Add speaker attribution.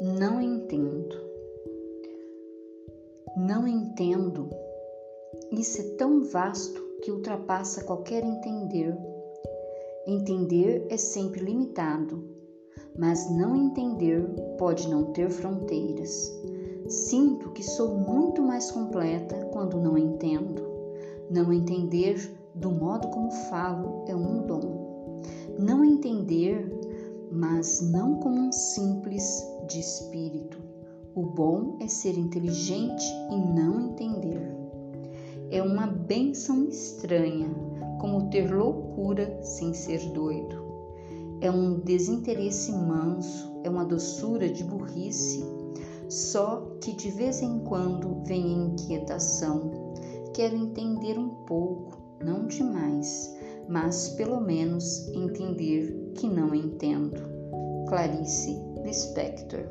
Speaker 1: Não entendo. Não entendo. Isso é tão vasto que ultrapassa qualquer entender. Entender é sempre limitado, mas não entender pode não ter fronteiras. Sinto que sou muito mais completa quando não entendo. Não entender do modo como falo é um dom. Não entender mas não como um simples de espírito. O bom é ser inteligente e não entender. É uma benção estranha, como ter loucura sem ser doido. É um desinteresse manso, é uma doçura de burrice, só que de vez em quando vem a inquietação. Quero entender um pouco, não demais, mas pelo menos entender que não entendo. Clarice Lispector